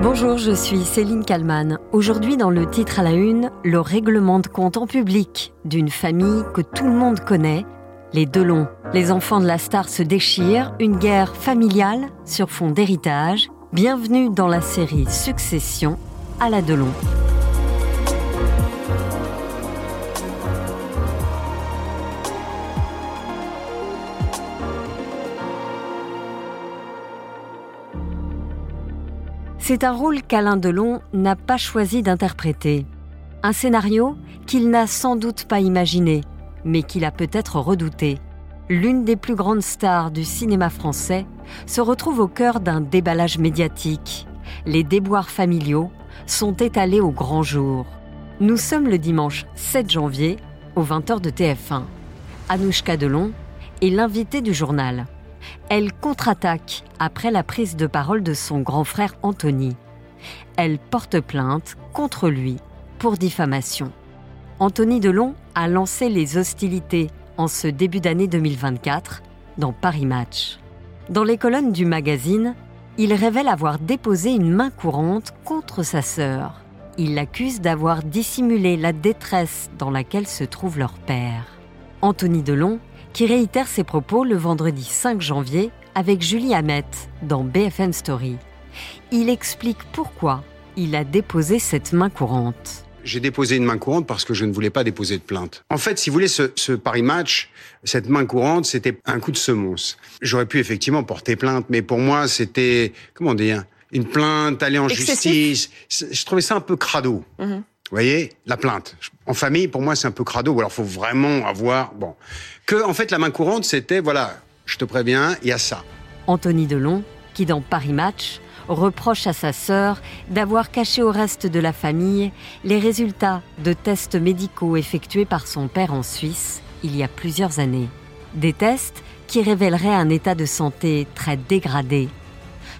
Bonjour, je suis Céline Kalman. Aujourd'hui, dans le titre à la une, le règlement de compte en public d'une famille que tout le monde connaît, les Delon. Les enfants de la star se déchirent, une guerre familiale sur fond d'héritage. Bienvenue dans la série Succession à la Delon. C'est un rôle qu'Alain Delon n'a pas choisi d'interpréter. Un scénario qu'il n'a sans doute pas imaginé, mais qu'il a peut-être redouté. L'une des plus grandes stars du cinéma français se retrouve au cœur d'un déballage médiatique. Les déboires familiaux sont étalés au grand jour. Nous sommes le dimanche 7 janvier, au 20h de TF1. Anouchka Delon est l'invitée du journal elle contre-attaque après la prise de parole de son grand frère Anthony. Elle porte plainte contre lui pour diffamation. Anthony Delon a lancé les hostilités en ce début d'année 2024 dans Paris Match. Dans les colonnes du magazine, il révèle avoir déposé une main courante contre sa sœur. Il l'accuse d'avoir dissimulé la détresse dans laquelle se trouve leur père. Anthony Delon qui réitère ses propos le vendredi 5 janvier avec Julie Hamet dans BFM Story. Il explique pourquoi il a déposé cette main courante. J'ai déposé une main courante parce que je ne voulais pas déposer de plainte. En fait, si vous voulez, ce, ce Paris Match, cette main courante, c'était un coup de semonce. J'aurais pu effectivement porter plainte, mais pour moi, c'était, comment dire, une plainte, aller en justice. Je trouvais ça un peu crado. Mhm. Vous voyez, la plainte. En famille, pour moi, c'est un peu crado. Ou alors, faut vraiment avoir, bon, que en fait, la main courante, c'était, voilà, je te préviens, il y a ça. Anthony Delon, qui dans Paris Match reproche à sa sœur d'avoir caché au reste de la famille les résultats de tests médicaux effectués par son père en Suisse il y a plusieurs années. Des tests qui révéleraient un état de santé très dégradé.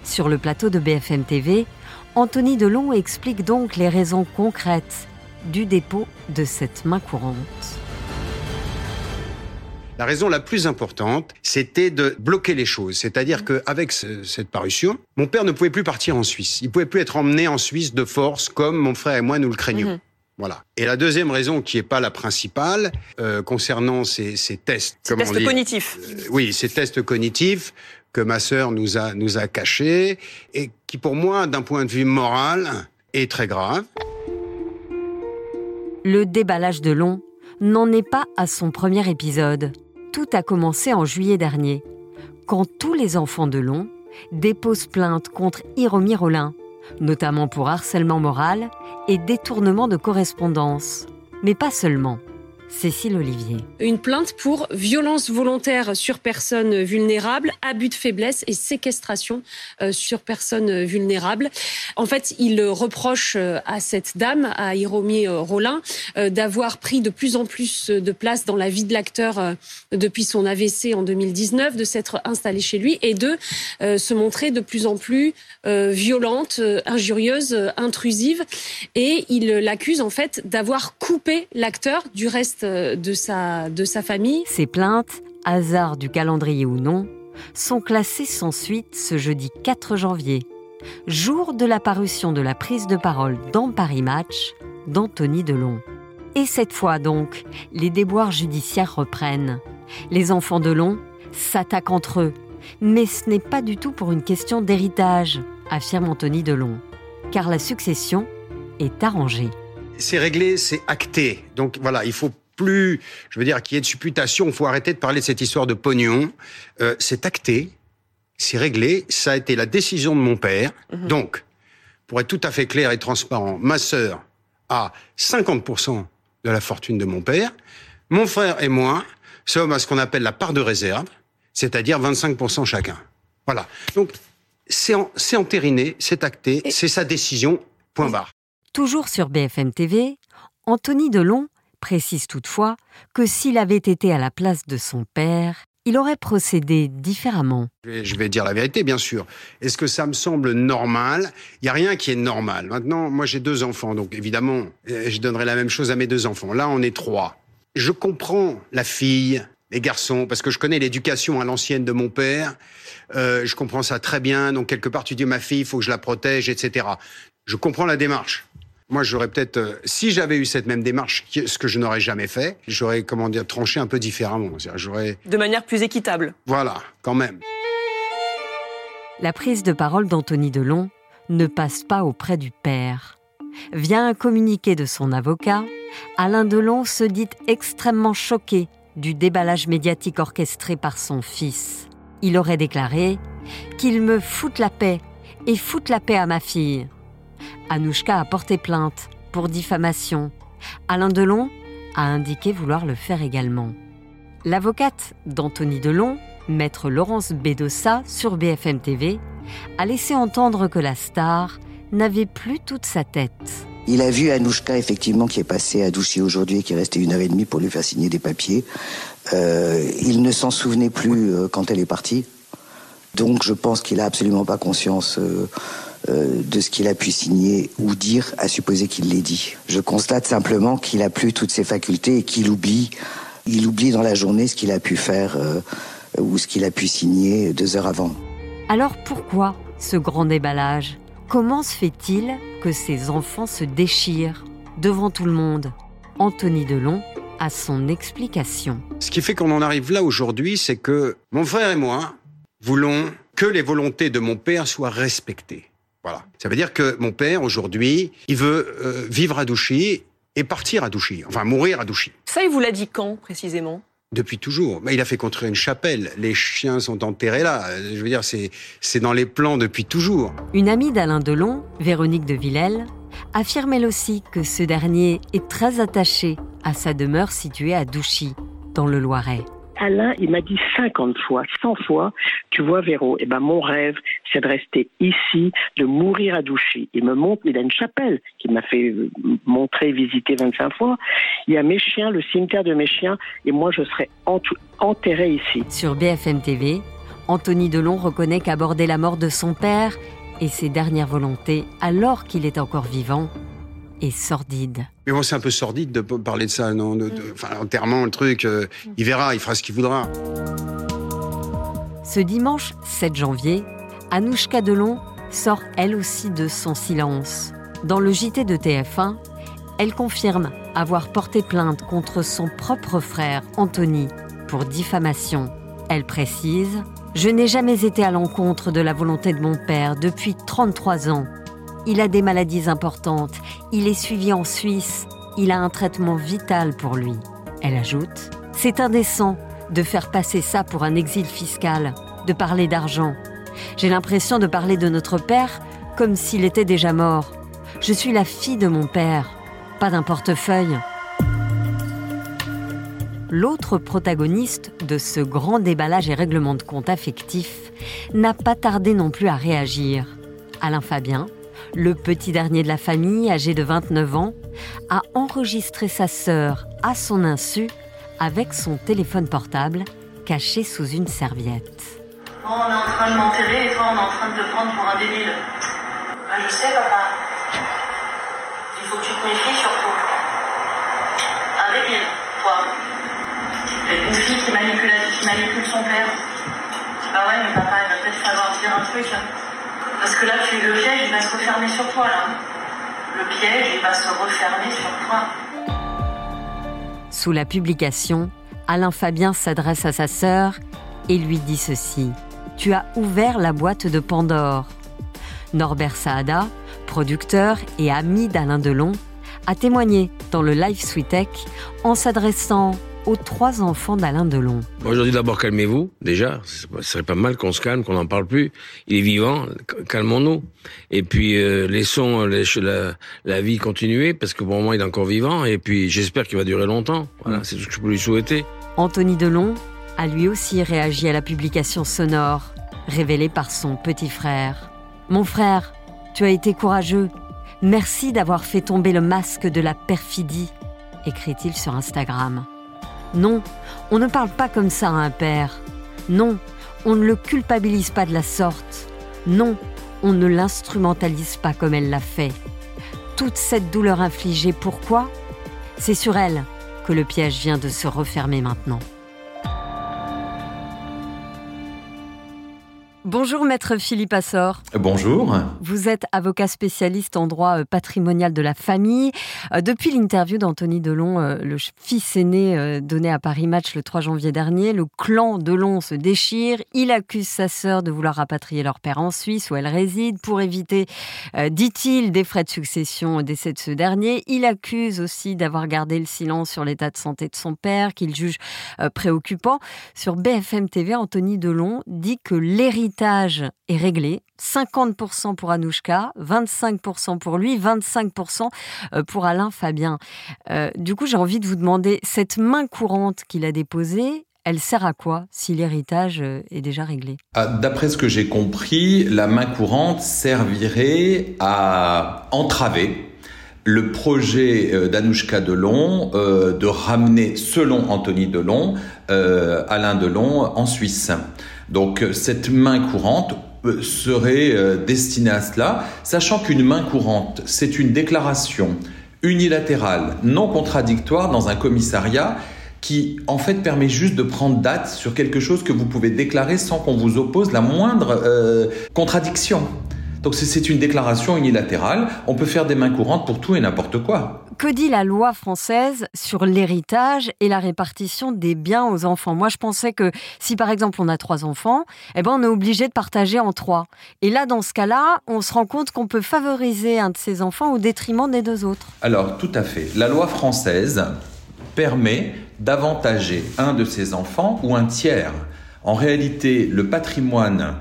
Sur le plateau de BFM TV, Anthony Delon explique donc les raisons concrètes du dépôt de cette main courante. La raison la plus importante, c'était de bloquer les choses. C'est-à-dire qu'avec cette parution, mon père ne pouvait plus partir en Suisse. Il pouvait plus être emmené en Suisse de force comme mon frère et moi nous le craignions. Mhm. Voilà. Et la deuxième raison, qui n'est pas la principale, euh, concernant ces, tests, ces tests cognitifs. Euh, oui, ces tests cognitifs que ma sœur nous a nous a cachés et qui, pour moi, d'un point de vue moral, est très grave. Le déballage de Long n'en est pas à son premier épisode. Tout a commencé en juillet dernier, quand tous les enfants de Long déposent plainte contre Hiromi Rollin, notamment pour harcèlement moral et détournement de correspondance. Mais pas seulement. Cécile Olivier. Une plainte pour violence volontaire sur personnes vulnérables, abus de faiblesse et séquestration euh, sur personnes vulnérables. En fait, il reproche euh, à cette dame, à Hiromi euh, Rollin, d'avoir pris de plus en plus de place dans la vie de l'acteur depuis son AVC en 2019, de s'être installée chez lui et de se montrer de plus en plus violente, injurieuse, intrusive. Et il l'accuse en fait d'avoir coupé l'acteur du reste de sa, de sa famille. Ces plaintes, hasard du calendrier ou non, sont classées sans suite ce jeudi 4 janvier, jour de la parution de la prise de parole dans Paris Match d'Anthony Delon. Et cette fois donc, les déboires judiciaires reprennent. Les enfants Delon s'attaquent entre eux. Mais ce n'est pas du tout pour une question d'héritage, affirme Anthony Delon, car la succession est arrangée. C'est réglé, c'est acté. Donc voilà, il faut plus, je veux dire, qu'il y ait de supputation. Il faut arrêter de parler de cette histoire de pognon. Euh, c'est acté, c'est réglé. Ça a été la décision de mon père. Mhm. Donc, pour être tout à fait clair et transparent, ma sœur a 50% de la fortune de mon père. Mon frère et moi sommes à ce qu'on appelle la part de réserve, c'est-à-dire 25% chacun. Voilà. Donc, c'est entériné, c'est acté, c'est sa décision, point barre. Toujours sur BFM TV, Anthony Delon précise toutefois que s'il avait été à la place de son père, il aurait procédé différemment. Je vais dire la vérité, bien sûr. Est-ce que ça me semble normal? Il n'y a rien qui est normal. Maintenant, moi j'ai deux enfants, donc évidemment, je donnerai la même chose à mes deux enfants. Là, on est trois. Je comprends la fille les garçons, parce que je connais l'éducation à l'ancienne de mon père. Euh, je comprends ça très bien. Donc quelque part, tu dis ma fille, il faut que je la protège, etc. Je comprends la démarche. Moi, j'aurais peut-être, euh, si j'avais eu cette même démarche, ce que je n'aurais jamais fait, j'aurais, comment dire, tranché un peu différemment. J'aurais. De manière plus équitable. Voilà, quand même. La prise de parole d'Anthony Delon ne passe pas auprès du père. Via un communiqué de son avocat, Alain Delon se dit extrêmement choqué du déballage médiatique orchestré par son fils. Il aurait déclaré qu'il me foute la paix et foute la paix à ma fille. Anouchka a porté plainte pour diffamation. Alain Delon a indiqué vouloir le faire également. L'avocate d'Anthony Delon, maître Laurence Bédossa sur BFM TV, a laissé entendre que la star n'avait plus toute sa tête. Il a vu Anouchka, effectivement, qui est passée à Douchy aujourd'hui et qui est restée une heure et demie pour lui faire signer des papiers. Euh, il ne s'en souvenait plus euh, quand elle est partie. Donc je pense qu'il a absolument pas conscience euh, euh, de ce qu'il a pu signer ou dire, à supposer qu'il l'ait dit. Je constate simplement qu'il a plus toutes ses facultés et qu'il oublie, il oublie dans la journée ce qu'il a pu faire euh, ou ce qu'il a pu signer deux heures avant. Alors pourquoi ce grand déballage? Comment se fait-il que ces enfants se déchirent devant tout le monde? Anthony Delon a son explication. Ce qui fait qu'on en arrive là aujourd'hui, c'est que mon frère et moi voulons que les volontés de mon père soient respectées. Voilà. Ça veut dire que mon père, aujourd'hui, il veut euh, vivre à Douchy et partir à Douchy, enfin mourir à Douchy. Ça, il vous l'a dit quand, précisément? Depuis toujours. Mais il a fait construire une chapelle. Les chiens sont enterrés là. Je veux dire, c'est, c'est dans les plans depuis toujours. Une amie d'Alain Delon, Véronique de Villèle, affirme elle aussi que ce dernier est très attaché à sa demeure située à Douchy, dans le Loiret. Alain, il m'a dit 50 fois, 100 fois, tu vois Véro, eh ben mon rêve, c'est de rester ici, de mourir à Douchy. Il me montre, il a une chapelle qu'il m'a fait euh, montrer, visiter 25 fois. Il y a mes chiens, le cimetière de mes chiens, et moi je serai enterré ici. Sur BFM TV, Anthony Delon reconnaît qu'aborder la mort de son père et ses dernières volontés alors qu'il est encore vivant et sordide. Mais bon, c'est un peu sordide de parler de ça, non de, Enfin, enterrement, le truc, euh, il verra, il fera ce qu'il voudra. Ce dimanche 7 janvier, Anouchka Delon sort elle aussi de son silence. Dans le JT de TF1, elle confirme avoir porté plainte contre son propre frère, Anthony, pour diffamation. Elle précise Je n'ai jamais été à l'encontre de la volonté de mon père depuis 33 ans. Il a des maladies importantes, il est suivi en Suisse, il a un traitement vital pour lui. Elle ajoute C'est indécent de faire passer ça pour un exil fiscal, de parler d'argent. J'ai l'impression de parler de notre père comme s'il était déjà mort. Je suis la fille de mon père, pas d'un portefeuille. L'autre protagoniste de ce grand déballage et règlement de compte affectif n'a pas tardé non plus à réagir. Alain Fabien, le petit dernier de la famille, âgé de 29 ans, a enregistré sa sœur à son insu avec son téléphone portable caché sous une serviette. on est en train de m'enterrer et toi on est en train de te prendre pour un débile. Bah, je sais papa. Il faut que tu te méfies surtout. Un débile, toi. Une fille qui manipule, son père. Ah ouais mais papa il va peut-être savoir dire un truc. Parce que là, tu, le piège, il va se refermer sur toi. Le piège, il va se refermer sur toi. Sous la publication, Alain Fabien s'adresse à sa sœur et lui dit ceci. Tu as ouvert la boîte de Pandore. Norbert Saada, producteur et ami d'Alain Delon, a témoigné dans le Live Tech en s'adressant aux trois enfants d'Alain Delon. Moi, je dis d'abord calmez-vous, déjà. Ce serait pas mal qu'on se calme, qu'on n'en parle plus. Il est vivant, calmons-nous. Et puis, euh, laissons la, la, vie continuer, parce que pour le moment, il est encore vivant. Et puis, j'espère qu'il va durer longtemps. Voilà, c'est tout ce que je peux lui souhaiter. Anthony Delon a lui aussi réagi à la publication sonore révélée par son petit frère. Mon frère, tu as été courageux. Merci d'avoir fait tomber le masque de la perfidie, écrit-il sur Instagram. Non, on ne parle pas comme ça à un père. Non, on ne le culpabilise pas de la sorte. Non, on ne l'instrumentalise pas comme elle l'a fait. Toute cette douleur infligée, pourquoi? C'est sur elle que le piège vient de se refermer maintenant. Bonjour maître Philippe Assor. Bonjour. Vous êtes avocat spécialiste en droit euh, patrimonial de la famille. Euh, depuis l'interview d'Anthony Delon, euh, le fils aîné donné à Paris Match le 3 janvier dernier, le clan Delon se déchire. Il accuse sa sœur de vouloir rapatrier leur père en Suisse où elle réside pour éviter, dit-il, des frais de succession au décès de ce dernier. Il accuse aussi d'avoir gardé le silence sur l'état de santé de son père qu'il juge préoccupant. Sur BFM TV, Anthony Delon dit que l'héritage est réglé. 50% pour Anouchka, 25% pour lui, 25% euh, pour Alain Fabien. Euh, du coup, j'ai envie de vous demander, cette main courante qu'il a déposée, elle sert à quoi si l'héritage euh, est déjà réglé? Ah, D'après ce que j'ai compris, la main courante servirait à entraver le projet d'Anouchka Delon de ramener, selon Anthony Delon, Alain Delon en Suisse. Donc euh, cette main courante euh, serait euh, destinée à cela, sachant qu'une main courante, c'est une déclaration unilatérale, non contradictoire dans un commissariat qui en fait permet juste de prendre date sur quelque chose que vous pouvez déclarer sans qu'on vous oppose la moindre contradiction. Donc c'est une déclaration unilatérale, on peut faire des mains courantes pour tout et n'importe quoi que dit la loi française sur l'héritage et la répartition des biens aux enfants? Moi, je pensais que si par exemple on a trois enfants, eh ben on est obligé de partager en trois. Et là, dans ce cas-là, on se rend compte qu'on peut favoriser un de ses enfants au détriment des deux autres. Alors, tout à fait. La loi française permet d'avantager un de ses enfants ou un tiers. En réalité, le patrimoine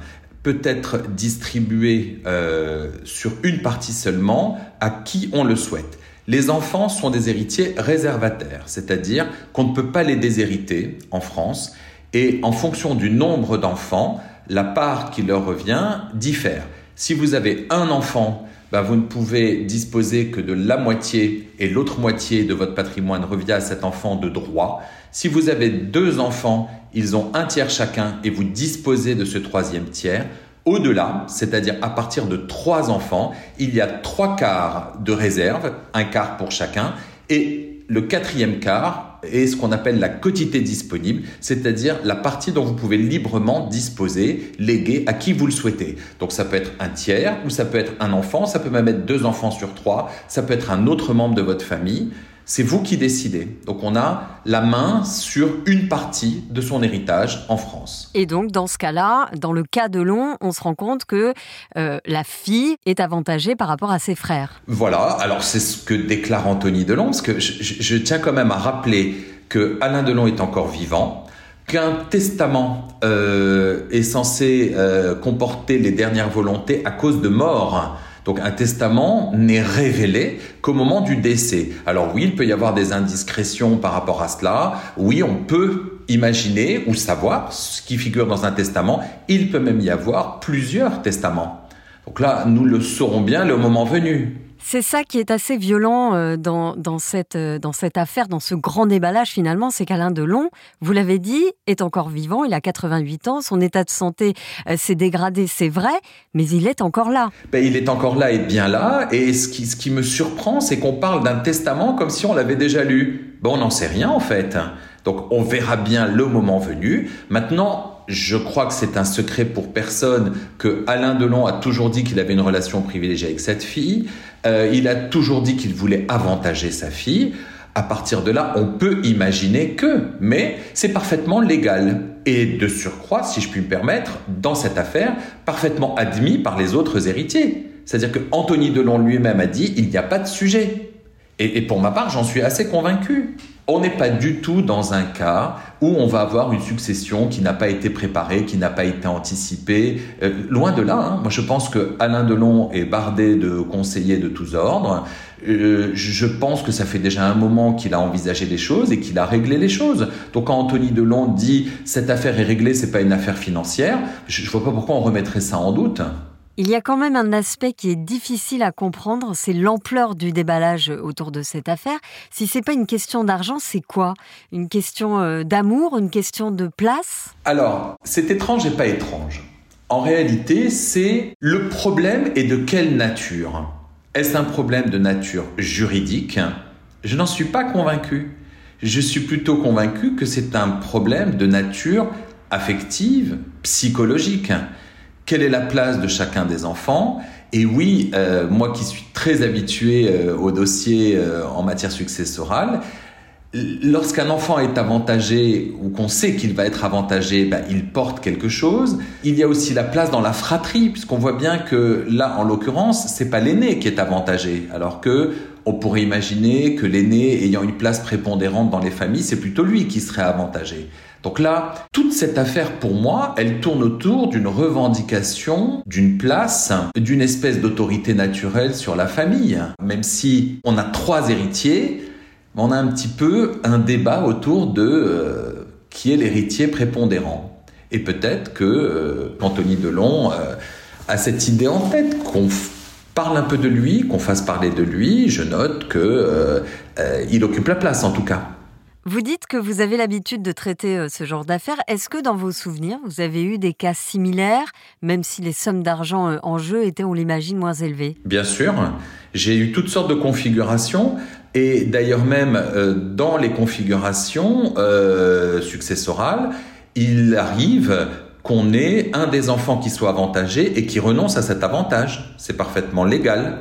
peut être distribué euh, sur une partie seulement à qui on le souhaite. Les enfants sont des héritiers réservataires, c'est-à-dire qu'on ne peut pas les déshériter en France et en fonction du nombre d'enfants, la part qui leur revient diffère. Si vous avez un enfant, ben vous ne pouvez disposer que de la moitié et l'autre moitié de votre patrimoine revient à cet enfant de droit. Si vous avez deux enfants, ils ont un tiers chacun et vous disposez de ce troisième tiers. Au-delà, c'est-à-dire à partir de trois enfants, il y a trois quarts de réserve, un quart pour chacun, et le quatrième quart est ce qu'on appelle la quotité disponible, c'est-à-dire la partie dont vous pouvez librement disposer, léguer à qui vous le souhaitez. Donc ça peut être un tiers, ou ça peut être un enfant, ça peut même être deux enfants sur trois, ça peut être un autre membre de votre famille c'est vous qui décidez. Donc on a la main sur une partie de son héritage en France. Et donc dans ce cas-là, dans le cas de Long, on se rend compte que euh, la fille est avantagée par rapport à ses frères. Voilà, alors c'est ce que déclare Anthony Delon, parce que je, tiens quand même à rappeler que Alain Delon est encore vivant, qu'un testament euh, est censé euh, comporter les dernières volontés à cause de mort donc un testament n'est révélé qu'au moment du décès. Alors oui, il peut y avoir des indiscrétions par rapport à cela. Oui, on peut imaginer ou savoir ce qui figure dans un testament. Il peut même y avoir plusieurs testaments. Donc là, nous le saurons bien le moment venu. C'est ça qui est assez violent euh, dans, cette, euh, dans cette affaire, dans ce grand déballage finalement, c'est qu'Alain Delon, vous l'avez dit, est encore vivant, il a 88 ans, son état de santé euh, s'est dégradé, c'est vrai, mais il est encore là. Ben, il est encore là et bien là, et ce qui, ce qui me surprend, c'est qu'on parle d'un testament comme si on l'avait déjà lu. Ben, on n'en sait rien en fait. Donc on verra bien le moment venu. Maintenant, je crois que c'est un secret pour personne que Alain Delon a toujours dit qu'il avait une relation privilégiée avec cette fille. Euh, il a toujours dit qu'il voulait avantager sa fille. À partir de là, on peut imaginer que, mais c'est parfaitement légal. Et de surcroît, si je puis me permettre, dans cette affaire, parfaitement admis par les autres héritiers. C'est-à-dire que Anthony Delon lui-même a dit il n'y a pas de sujet. Et, pour ma part, j'en suis assez convaincu. On n'est pas du tout dans un cas où on va avoir une succession qui n'a pas été préparée, qui n'a pas été anticipée. Euh, loin de là, hein. moi je pense que Alain Delon est bardé de conseillers de tous ordres. Euh, je pense que ça fait déjà un moment qu'il a envisagé les choses et qu'il a réglé les choses. Donc quand Anthony Delon dit cette affaire est réglée, c'est pas une affaire financière, je, ne vois pas pourquoi on remettrait ça en doute. Il y a quand même un aspect qui est difficile à comprendre, c'est l'ampleur du déballage autour de cette affaire. Si c'est pas une question d'argent, c'est quoi? Une question euh, d'amour, une question de place? Alors, c'est étrange et pas étrange. En réalité, c'est le problème est de quelle nature? Est-ce un problème de nature juridique? Je n'en suis pas convaincu. Je suis plutôt convaincu que c'est un problème de nature affective, psychologique quelle est la place de chacun des enfants. Et oui, euh, moi qui suis très habitué euh, au dossier euh, en matière successorale, Lorsqu'un enfant est avantagé ou qu'on sait qu'il va être avantagé, ben, il porte quelque chose. Il y a aussi la place dans la fratrie, puisqu'on voit bien que là, en l'occurrence, c'est pas l'aîné qui est avantagé, alors que on pourrait imaginer que l'aîné ayant une place prépondérante dans les familles, c'est plutôt lui qui serait avantagé. Donc là, toute cette affaire, pour moi, elle tourne autour d'une revendication, d'une place, d'une espèce d'autorité naturelle sur la famille. Même si on a trois héritiers, on a un petit peu un débat autour de euh, qui est l'héritier prépondérant. Et peut-être que euh, Anthony Delon euh, a cette idée en tête, qu'on parle un peu de lui, qu'on fasse parler de lui. Je note que il occupe la place en tout cas. Vous dites que vous avez l'habitude de traiter ce genre d'affaires. Est-ce que dans vos souvenirs, vous avez eu des cas similaires, même si les sommes d'argent en jeu étaient, on l'imagine, moins élevées? Bien sûr. J'ai eu toutes sortes de configurations. Et d'ailleurs même euh, dans les configurations euh, successorales, il arrive qu'on ait un des enfants qui soit avantagé et qui renonce à cet avantage. C'est parfaitement légal.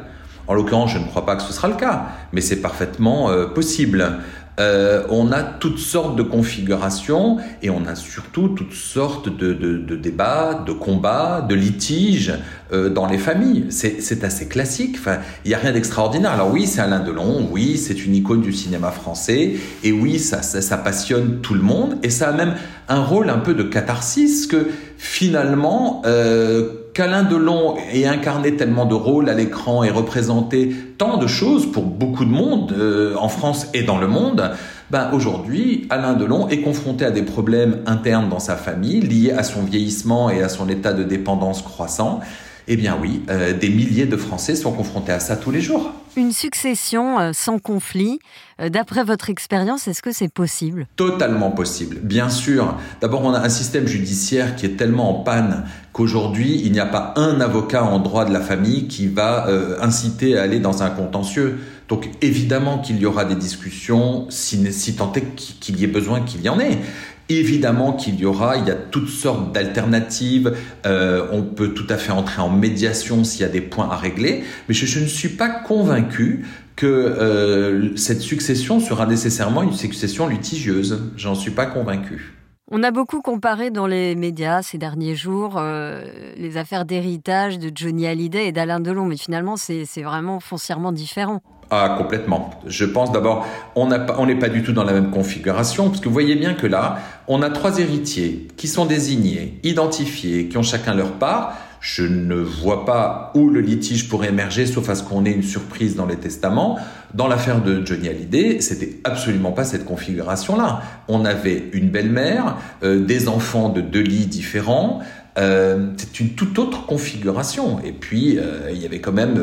En l'occurrence, je ne crois pas que ce sera le cas, mais c'est parfaitement euh, possible. Euh, on a toutes sortes de configurations et on a surtout toutes sortes de, débats, de combats, de litiges euh, dans les familles. C'est assez classique. Enfin, il n'y a rien d'extraordinaire. Alors oui, c'est Alain Delon, oui, c'est une icône du cinéma français, et oui, ça, ça, passionne tout le monde, et ça a même un rôle un peu de catharsis que finalement. Euh, qu'Alain Delon ait incarné tellement de rôles à l'écran et représenté tant de choses pour beaucoup de monde euh, en France et dans le monde, ben aujourd'hui, Alain Delon est confronté à des problèmes internes dans sa famille liés à son vieillissement et à son état de dépendance croissant. Eh bien oui, euh, des milliers de Français sont confrontés à ça tous les jours. Une succession euh, sans conflit, euh, d'après votre expérience, est-ce que c'est possible? Totalement possible, bien sûr. D'abord, on a un système judiciaire qui est tellement en panne qu'aujourd'hui, il n'y a pas un avocat en droit de la famille qui va euh, inciter à aller dans un contentieux. Donc évidemment qu'il y aura des discussions, si, si tant est qu'il y ait besoin qu'il y en ait. Évidemment qu'il y aura, il y a toutes sortes d'alternatives, euh, on peut tout à fait entrer en médiation s'il y a des points à régler, mais je, ne suis pas convaincu que euh, cette succession sera nécessairement une succession litigieuse. J'en suis pas convaincu. On a beaucoup comparé dans les médias ces derniers jours euh, les affaires d'héritage de Johnny Hallyday et d'Alain Delon, mais finalement c'est vraiment foncièrement différent. Ah, complètement. Je pense d'abord, on n'est pas du tout dans la même configuration, parce que vous voyez bien que là, on a trois héritiers qui sont désignés, identifiés, qui ont chacun leur part. Je ne vois pas où le litige pourrait émerger, sauf à ce qu'on ait une surprise dans les testaments. Dans l'affaire de Johnny Hallyday, c'était absolument pas cette configuration-là. On avait une belle-mère, euh, des enfants de deux lits différents, euh, c'est une toute autre configuration. Et puis, euh, il y avait quand même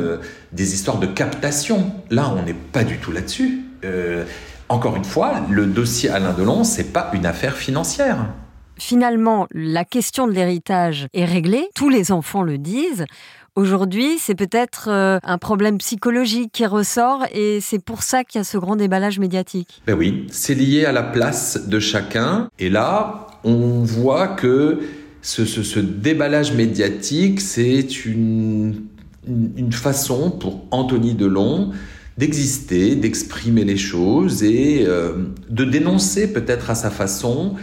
des histoires de captation. Là, on n'est pas du tout là-dessus. encore une fois, le dossier Alain Delon, c'est pas une affaire financière. Finalement, la question de l'héritage est réglée. Tous les enfants le disent. Aujourd'hui, c'est peut-être un problème psychologique qui ressort et c'est pour ça qu'il y a ce grand déballage médiatique. Ben oui, c'est lié à la place de chacun. Et là, on voit que ce, déballage médiatique, c'est une, façon pour Anthony Delon d'exister, d'exprimer les choses et euh, de dénoncer peut-être à sa façon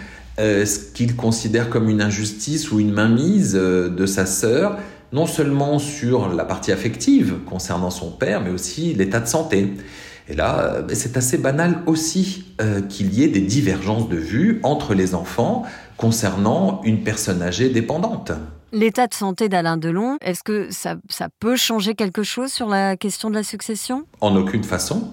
euh, ce qu'il considère comme une injustice ou une mainmise euh, de sa sœur, non seulement sur la partie affective concernant son père, mais aussi l'état de santé. Et là, c'est assez banal aussi qu'il y ait des divergences de vues entre les enfants concernant une personne âgée dépendante. L'état de santé d'Alain Delon, est-ce que ça, peut changer quelque chose sur la question de la succession? En aucune façon.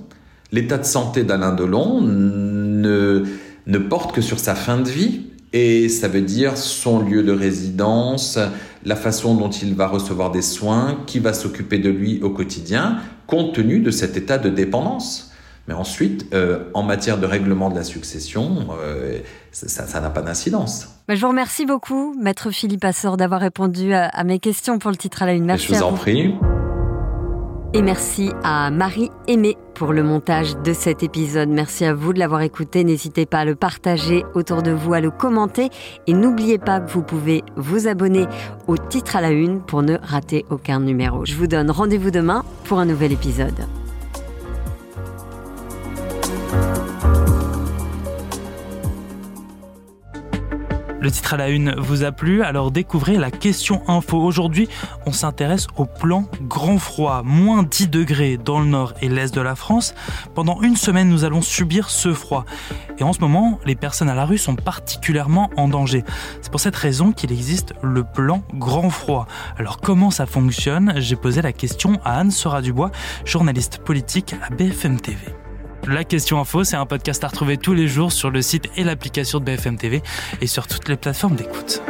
L'état de santé d'Alain Delon ne, ne porte que sur sa fin de vie. Et ça veut dire son lieu de résidence, la façon dont il va recevoir des soins, qui va s'occuper de lui au quotidien, compte tenu de cet état de dépendance. Mais ensuite, euh, en matière de règlement de la succession, euh, ça n'a pas d'incidence. Bah, je vous remercie beaucoup, Maître Philippe Assor, d'avoir répondu à, mes questions pour le titre à la une. Merci. je vous en prie. Et merci à Marie Aimée pour le montage de cet épisode. Merci à vous de l'avoir écouté. N'hésitez pas à le partager autour de vous, à le commenter. Et n'oubliez pas que vous pouvez vous abonner au titre à la une pour ne rater aucun numéro. Je vous donne rendez-vous demain pour un nouvel épisode. Le titre à la une vous a plu, alors découvrez la question info. Aujourd'hui, on s'intéresse au plan grand froid, moins 10 degrés dans le nord et l'est de la France. Pendant une semaine, nous allons subir ce froid. Et en ce moment, les personnes à la rue sont particulièrement en danger. C'est pour cette raison qu'il existe le plan grand froid. Alors comment ça fonctionne? J'ai posé la question à Anne Sora Dubois, journaliste politique à BFM TV. La question info, c'est un podcast à retrouver tous les jours sur le site et l'application de BFM TV et sur toutes les plateformes d'écoute.